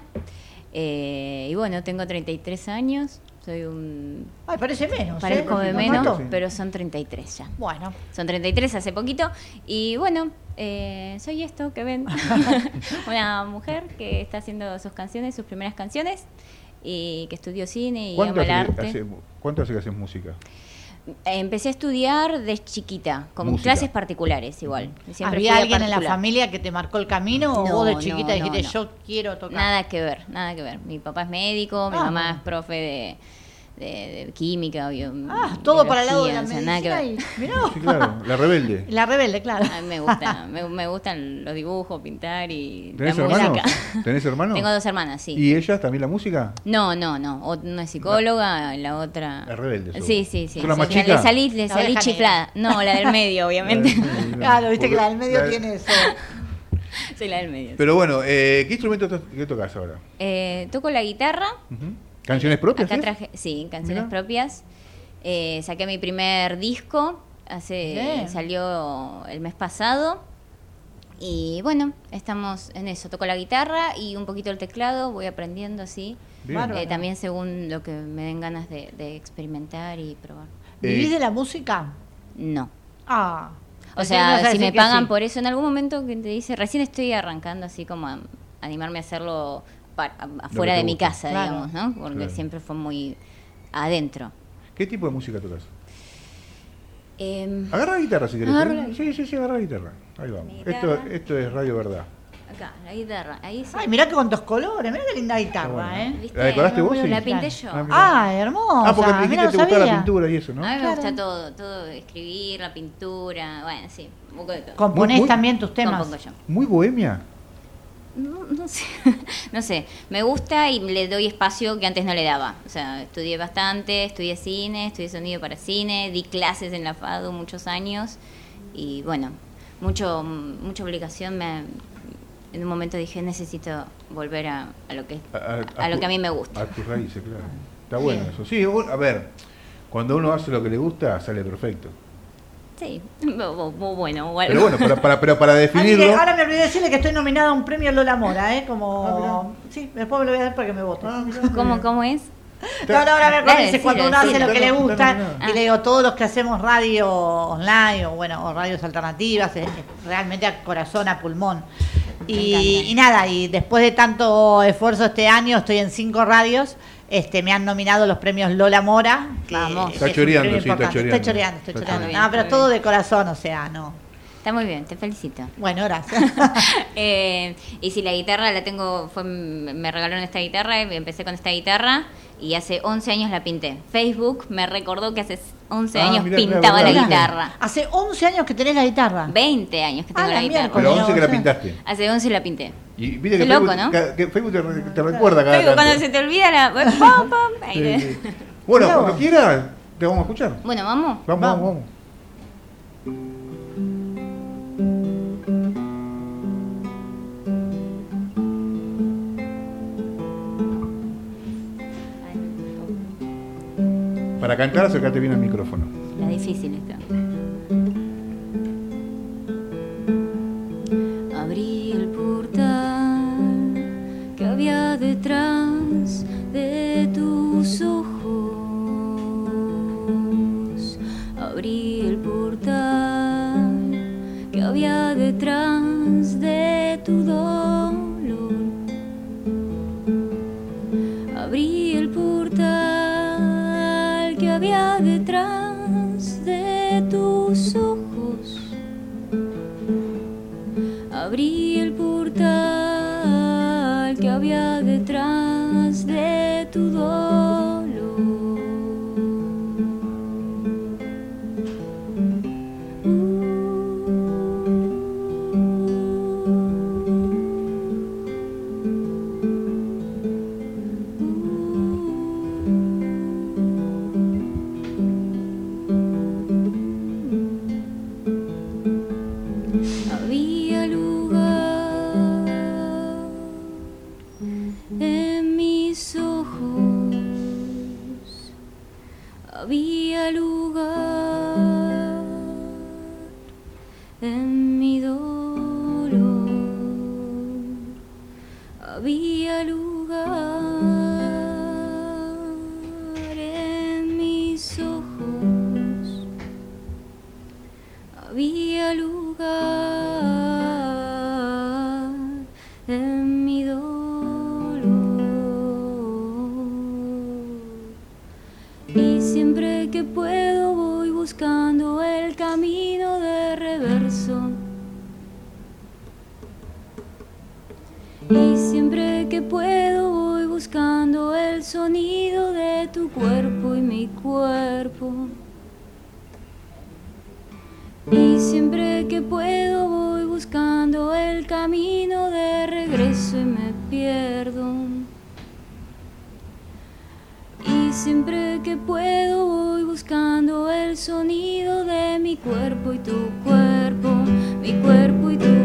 Eh, y bueno, tengo 33 años. Soy un. Ay, parece menos. Parezco de menos, pero son 33 ya. Bueno. Son 33 hace poquito. Y bueno, eh, soy esto que ven. una mujer que está haciendo sus canciones, sus primeras canciones. Y que estudió cine y ama el arte. ¿Cuánto hace que haces música? Empecé a estudiar de chiquita, con clases particulares igual. ¿Había alguien en la familia que te marcó el camino o vos de chiquita dijiste yo quiero tocar? Nada que ver, nada que ver. Mi papá es médico, mi ah, mamá es profe de, química, bio, Ah, todo para el lado de la medicina y, Sí, claro, la rebelde. La rebelde, claro. A mí me gusta, me, gustan los dibujos, pintar y ¿Tenés hermanos? ¿Tenés hermanos? Tengo dos hermanas, sí. ¿Y ella también la música? No, no, no. Una es psicóloga, la, otra... La rebelde. Sí, sí, sí. ¿Es más chica? Le salí, le salí chiflada. No, la del medio, obviamente. claro, viste que la del medio tiene eso. Soy la del medio. Pero bueno, eh, ¿qué instrumento tocas ahora? Eh, toco la guitarra. ¿Canciones propias? Acá traje, sí, canciones propias. Eh, saqué mi primer disco, hace salió el mes pasado. Y bueno, estamos en eso. Toco la guitarra y un poquito el teclado, voy aprendiendo así. Eh, también según lo que me den ganas de, experimentar y probar. ¿Vivís de la música? No. Ah. O sea, si me pagan por eso en algún momento que te dice, recién estoy arrancando así como a animarme a hacerlo afuera de mi casa, digamos, ¿no? Porque siempre fue muy adentro. ¿Qué tipo de música tocas? Eh, agarra la guitarra si querés. ¿eh? Sí, sí, sí, agarra la guitarra. Ahí vamos. Esto, esto es Radio Verdad. Acá, la guitarra. Ahí sí. Ay, mirá que con dos colores, mirá qué linda guitarra, ¿eh? ¿La decoraste vos? La pinté yo. Ah, ah hermosa. Ah, porque me dijiste que te gustaba la pintura y eso, ¿no? A mí me gusta todo, todo, escribir, la pintura, bueno, sí, un poco de todo. ¿Componés también tus temas? Compongo yo. ¿Muy bohemia? No, sé, no sé, me gusta y le doy espacio que antes no le daba. O sea, estudié bastante, estudié cine, estudié sonido para cine, di clases en la FADU muchos años y bueno, mucho mucha obligación me en un momento dije necesito volver a, lo que a, lo que a mí me gusta. A tus raíces, claro. Está bueno eso. Sí, a ver, cuando uno hace lo que le gusta sale perfecto. Sí, muy bueno. Pero bueno, para, para, pero para definirlo. ahora me olvidé decirle que estoy nominada a un premio Lola Mora, ¿eh? Como. Ah, sí, después me lo voy a dar para que me vote. Ah, ¿Cómo, ¿Cómo es? No, no, ahora me cuando uno hace lo que le gusta y le digo, todos los que hacemos radio online o bueno, o radios alternativas, es realmente a corazón, a pulmón. Y, y, nada, y después de tanto esfuerzo este año, estoy en cinco radios este, me han nominado los premios Lola Mora. Vamos. Está choreando, sí, está choreando. Estoy choreando, estoy choreando. No, pero todo de corazón, o sea, no. Está muy bien, te felicito. Bueno, gracias. eh, y si la guitarra la tengo, fue, me regalaron esta guitarra, empecé con esta guitarra y hace 11 años la pinté. Facebook me recordó que hace 11 ah, años pintaba la guitarra. ¿Hace 11 años que tenés la guitarra? 20 años que tengo ah, la, guitarra. Pero 11 que la pintaste. Hace 11 la pinté. Y viste que loco, ¿no? Que Facebook te, recuerda cada Facebook, cuando se te olvida la... ¡Pum, pum! Sí, Bueno, cuando quieras, te vamos a escuchar. Bueno, ¿vamos? Vamos, vamos, vamos. Para cantar, acércate bien al micrófono. La difícil esta. Abrí el portal que había detrás de tus ojos. Abrí el el camino de regreso y me pierdo. Y siempre que puedo voy buscando el sonido de mi cuerpo y tu cuerpo, mi cuerpo y tu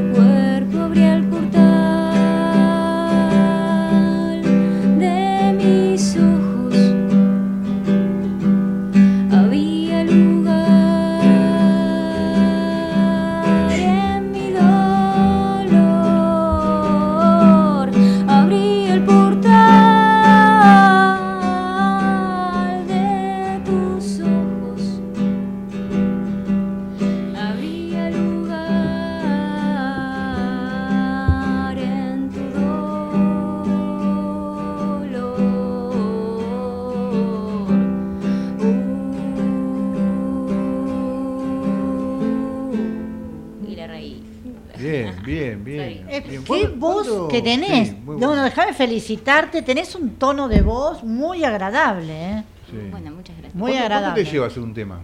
felicitarte. Tenés un tono de voz muy agradable. ¿eh? Bueno, muchas gracias. Muy agradable. ¿Cuánto te lleva a hacer un tema?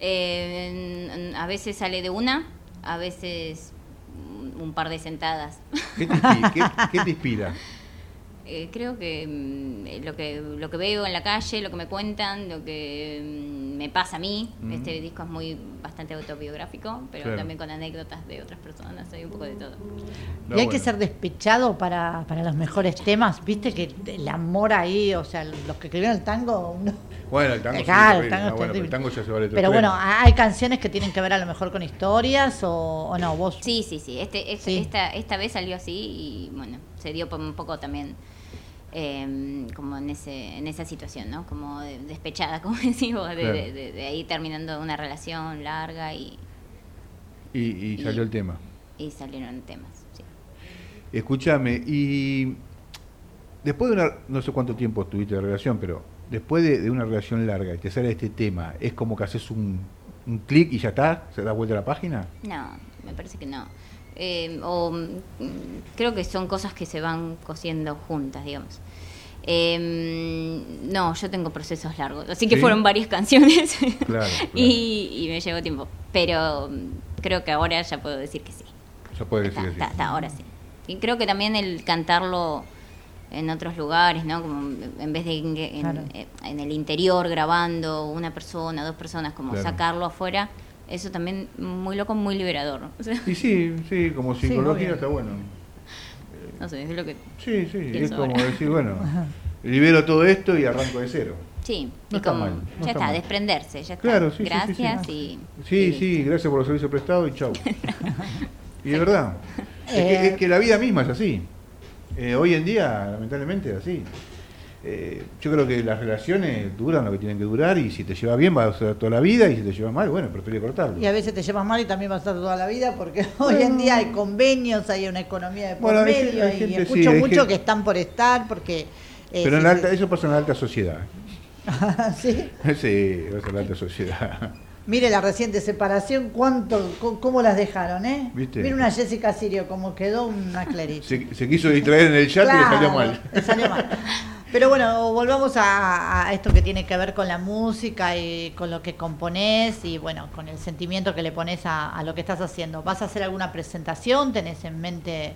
Eh, a veces sale de una, a veces un par de sentadas. ¿Qué te, inspira? Eh, creo que mm, lo que lo que veo en la calle, lo que me cuentan, lo que mm, me pasa a mí. Este disco es muy bastante autobiográfico, pero también con anécdotas de otras personas, hay un poco de todo. y hay que ser despechado para, para los mejores temas, viste que el amor ahí, o sea, los que escribieron el tango, Bueno, el tango, el tango, ya se vale Pero bueno, hay canciones que tienen que ver a lo mejor con historias o, no, vos. Sí, sí, sí. Este, este Esta, esta vez salió así y bueno, se dio un poco también Em, como en, ese, en esa situación, ¿no? Como despechada, como decimos, de, ahí terminando una relación larga y... Y, salió el tema. Y salieron temas, sí. Escúchame, y después de una, no sé cuánto tiempo tuviste de relación, pero después de, una relación larga y te sale este tema, ¿es como que haces un, un clic y ya está? ¿Se da vuelta a la página? No, me parece que no. Eh, o mm, creo que son cosas que se van cosiendo juntas, digamos. Em, no, yo tengo procesos largos, así que fueron varias canciones y, me llevó tiempo. Pero mm, creo que ahora ya puedo decir que sí. Ya puedo decir que sí. ahora sí. Y creo que también el cantarlo en otros lugares, ¿no? Como en vez de en, eh, el interior grabando una persona, dos personas, como sacarlo afuera, eso también muy loco, muy liberador. y sí, sí, como psicología está bueno. No sé, es lo que. Sí, sí, es como decir, bueno, libero todo esto y arranco de cero. Sí, y como, ya está, desprenderse, ya está. Claro, sí, gracias y. Sí, sí, gracias por los servicios prestados y chau. y de verdad, es, que, la vida misma es así. Eh, hoy en día, lamentablemente, es así. Eh, yo creo que las relaciones duran lo que tienen que durar y si te lleva bien va a ser toda la vida y si te lleva mal, bueno, prefiero cortarlo. Y a veces te llevas mal y también va a estar toda la vida porque hoy en día hay convenios, hay una economía de por medio y escucho mucho que están por estar porque... Eh, Pero en alta, eso pasa en la alta sociedad. ¿Sí? Sí, pasa en la alta sociedad. Mire la reciente separación, cuánto, cómo las dejaron, ¿eh? Mire una Jessica Sirio, como quedó una Clarice. Se, quiso distraer en el chat y le salió mal. Le salió mal. Pero bueno, volvamos a, esto que tiene que ver con la música y con lo que componés y bueno, con el sentimiento que le pones a, lo que estás haciendo. ¿Vas a hacer alguna presentación? ¿Tenés en mente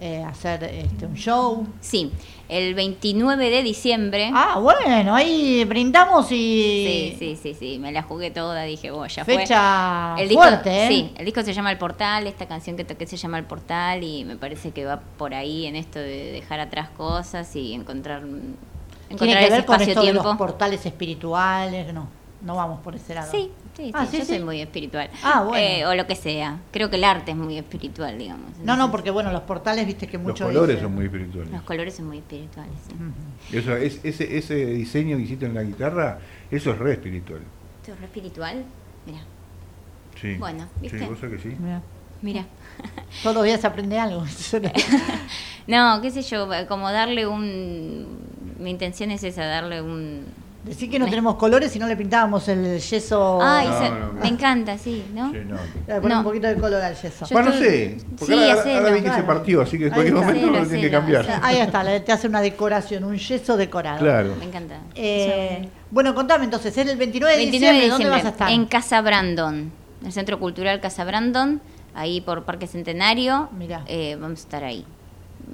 eh, hacer este, un show? Sí, el 29 de diciembre. Ah, bueno, ahí brindamos y... Sí, sí, sí, sí, me la jugué toda, dije, bueno, ya Fecha fue. El fuerte, ¿eh? Sí, el disco se llama El Portal, esta canción que toqué se llama El Portal y me parece que va por ahí en esto de dejar atrás cosas y encontrar ¿Tiene que ver con esto de los portales espirituales? No, no vamos por ese lado. Sí, sí, ah, yo soy muy espiritual. Ah, bueno. Eh, o lo que sea. Creo que el arte es muy espiritual, digamos. No, no, porque bueno, los portales, viste que muchos... Los colores son muy espirituales. Los colores son muy espirituales, sí. es, ese, ese diseño que hiciste en la guitarra, eso es re espiritual. ¿Eso es re espiritual? Mira. Sí. Bueno, ¿viste? Sí, vos que sí. Mira. Mira. Todos los días aprende algo. no, qué sé yo, como darle un mi intención es esa, darle un, Decir que no tenemos colores y no le pintábamos el yeso. Ay, me encanta, sí, ¿no? Sí, no. Poner un poquito de color al yeso. bueno, no sé, porque sí, ahora, ahora vi que se partió, así que en cualquier momento lo tiene que cambiar. ahí está, te hace una decoración, un yeso decorado. Claro. Me encanta. Eh, bueno, contame entonces, es el 29 de diciembre, ¿dónde vas a estar? En Casa Brandon, el Centro Cultural Casa Brandon, ahí por Parque Centenario. Mira. Eh, vamos a estar ahí,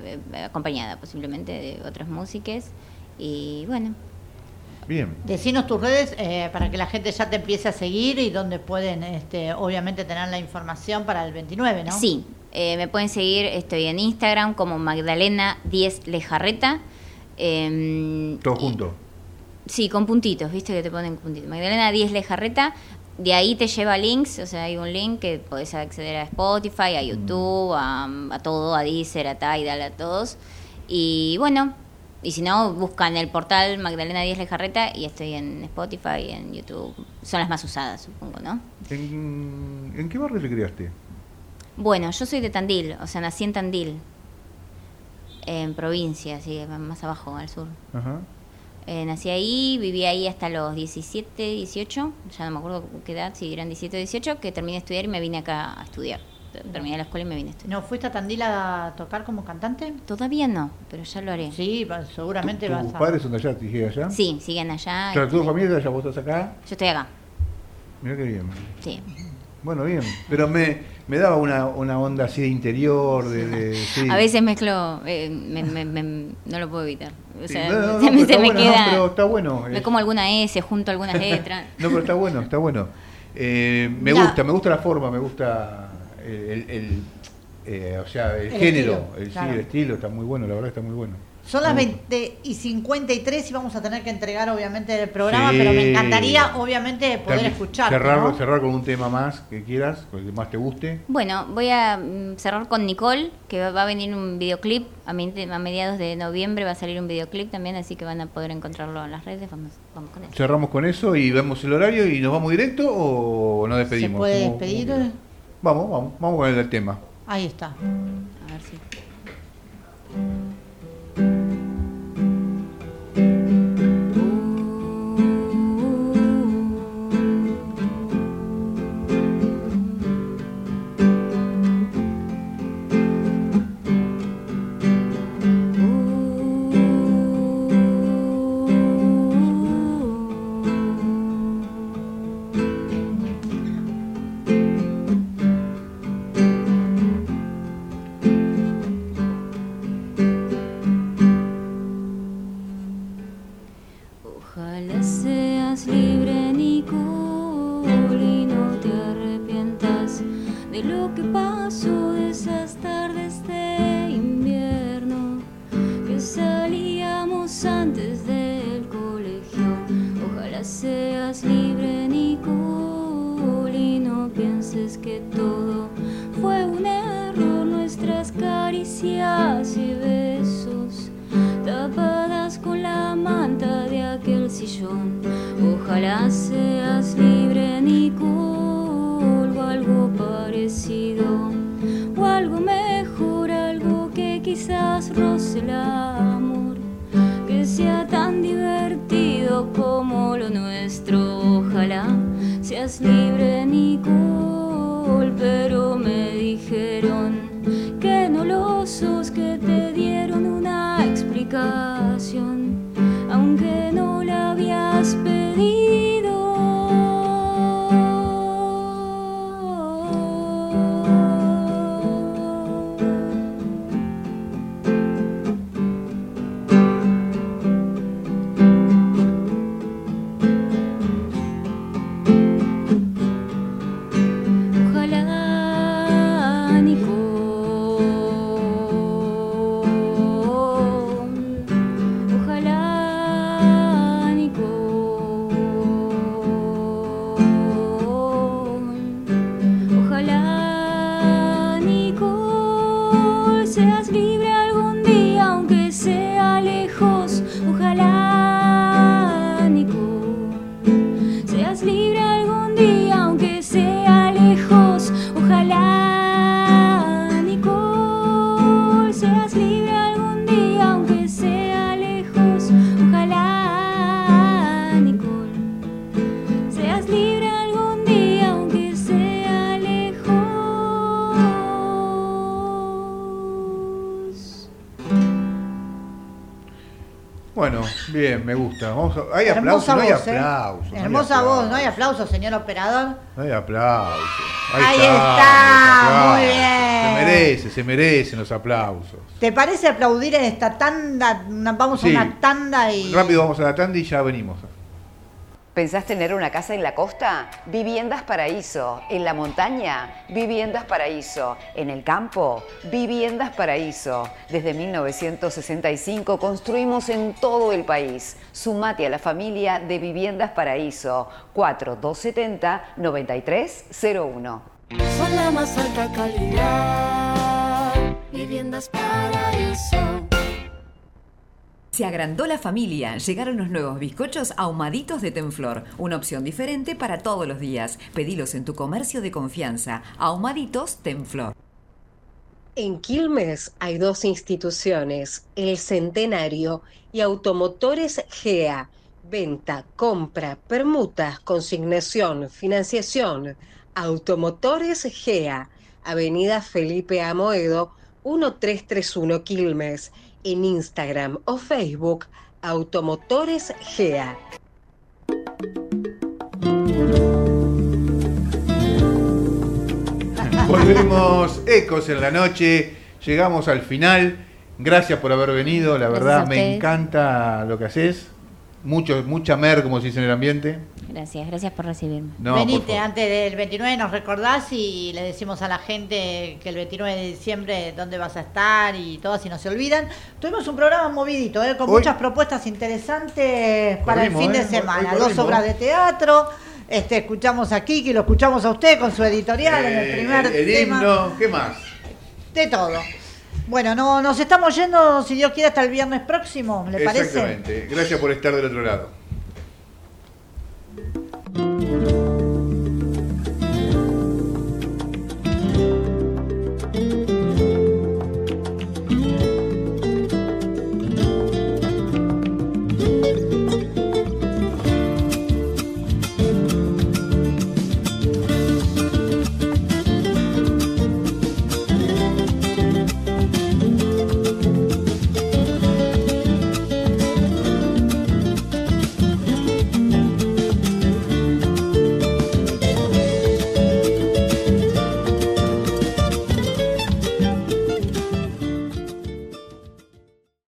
eh, acompañada posiblemente de otras músicas. Y bueno, Bien. Decinos tus redes eh, para que la gente ya te empiece a seguir y donde pueden, este, obviamente, tener la información para el 29, ¿no? Sí, eh, me pueden seguir, estoy en Instagram como Magdalena 10 Lejarreta. Eh, Todo junto. Sí, con puntitos, viste que te ponen puntitos. Magdalena 10 Lejarreta. De ahí te lleva links, o sea, hay un link que podés acceder a Spotify, a YouTube, a, a todo, a Deezer, a Tidal, a todos. Y bueno, y si no, buscan el portal Magdalena Díaz Lejarreta y estoy en Spotify, en YouTube. Son las más usadas, supongo, ¿no? ¿En, qué barrio te criaste? Bueno, yo soy de Tandil, o sea, nací en Tandil, en provincia, así, más abajo, al sur. Ajá. Eh, nací ahí, viví ahí hasta los 17, 18, ya no me acuerdo qué edad, si eran 17 o 18, que terminé de estudiar y me vine acá a estudiar terminé la escuela y me vine a estudiar. ¿No fuiste a Tandil a tocar como cantante? Todavía no, pero ya lo haré. Sí, seguramente vas a... ¿Tus padres son de allá? ¿Te allá? Sí, siguen allá. ¿Pero tu familia allá? ¿Vos estás acá? Yo estoy acá. Mira qué bien. Sí. Bueno, bien. Pero me, me daba una, una onda así de interior, de... A veces mezclo, eh, me, me, no lo puedo evitar. O sea, no, se, me queda... pero está bueno. Me como alguna S, junto algunas letras. no, pero está bueno, está bueno. Eh, me gusta, me gusta la forma, me gusta el, eh, o sea, el, género, estilo, el, estilo está muy bueno, la verdad está muy bueno. Son las 20 y 53 y vamos a tener que entregar obviamente el programa, pero me encantaría obviamente poder escuchar. Cerrar, cerrar con un tema más que quieras, el que más te guste. Bueno, voy a mm, cerrar con Nicole, que va a venir un videoclip, a, mediados de noviembre va a salir un videoclip también, así que van a poder encontrarlo en las redes, vamos, vamos con eso. Cerramos con eso y vemos el horario y nos vamos directo o nos despedimos. ¿Se puede despedir? Vamos, vamos, vamos con el tema. Ahí está. A ver si. Gusta. Vamos hay aplausos, no hay aplausos. Hermosa voz, no hay aplausos, señor operador. No hay aplausos. Ahí, está, muy bien. Se merece, se merecen los aplausos. ¿Te parece aplaudir en esta tanda? Vamos a una tanda y... Rápido vamos a la tanda y ya venimos. ¿Pensás tener una casa en la costa? Viviendas Paraíso. ¿En la montaña? Viviendas Paraíso. ¿En el campo? Viviendas Paraíso. Desde 1965 construimos en todo el país. Sumate a la familia de Viviendas Paraíso. 4270-9301. Son la más alta calidad. Viviendas Paraíso. Se agrandó la familia. Llegaron los nuevos bizcochos ahumaditos de Tenflor. Una opción diferente para todos los días. Pedilos en tu comercio de confianza. Ahumaditos Tenflor. En Quilmes hay dos instituciones, el Centenario y Automotores GEA. Venta, compra, permutas, consignación, financiación. Automotores GEA. Avenida Felipe Amoedo, 1331 Quilmes en Instagram o Facebook Automotores GEA. Volvemos Ecos en la noche, llegamos al final. Gracias por haber venido, la verdad me encanta lo que haces mucho, mucha mer, como se dice en el ambiente. Gracias, gracias por recibirme. Venite, antes del 29 nos recordás y le decimos a la gente que el 29 de diciembre dónde vas a estar y todo, si no se olvidan. Tuvimos un programa movidito, ¿eh? con muchas propuestas interesantes para el fin de ¿eh? semana. Dos obras de teatro. Este, escuchamos aquí, que lo escuchamos a usted con su editorial en el eh, primer el, himno, ¿qué más? De todo. Bueno, no, nos estamos yendo, si Dios quiere, hasta el viernes próximo, ¿le parece? Exactamente. Gracias por estar del otro lado.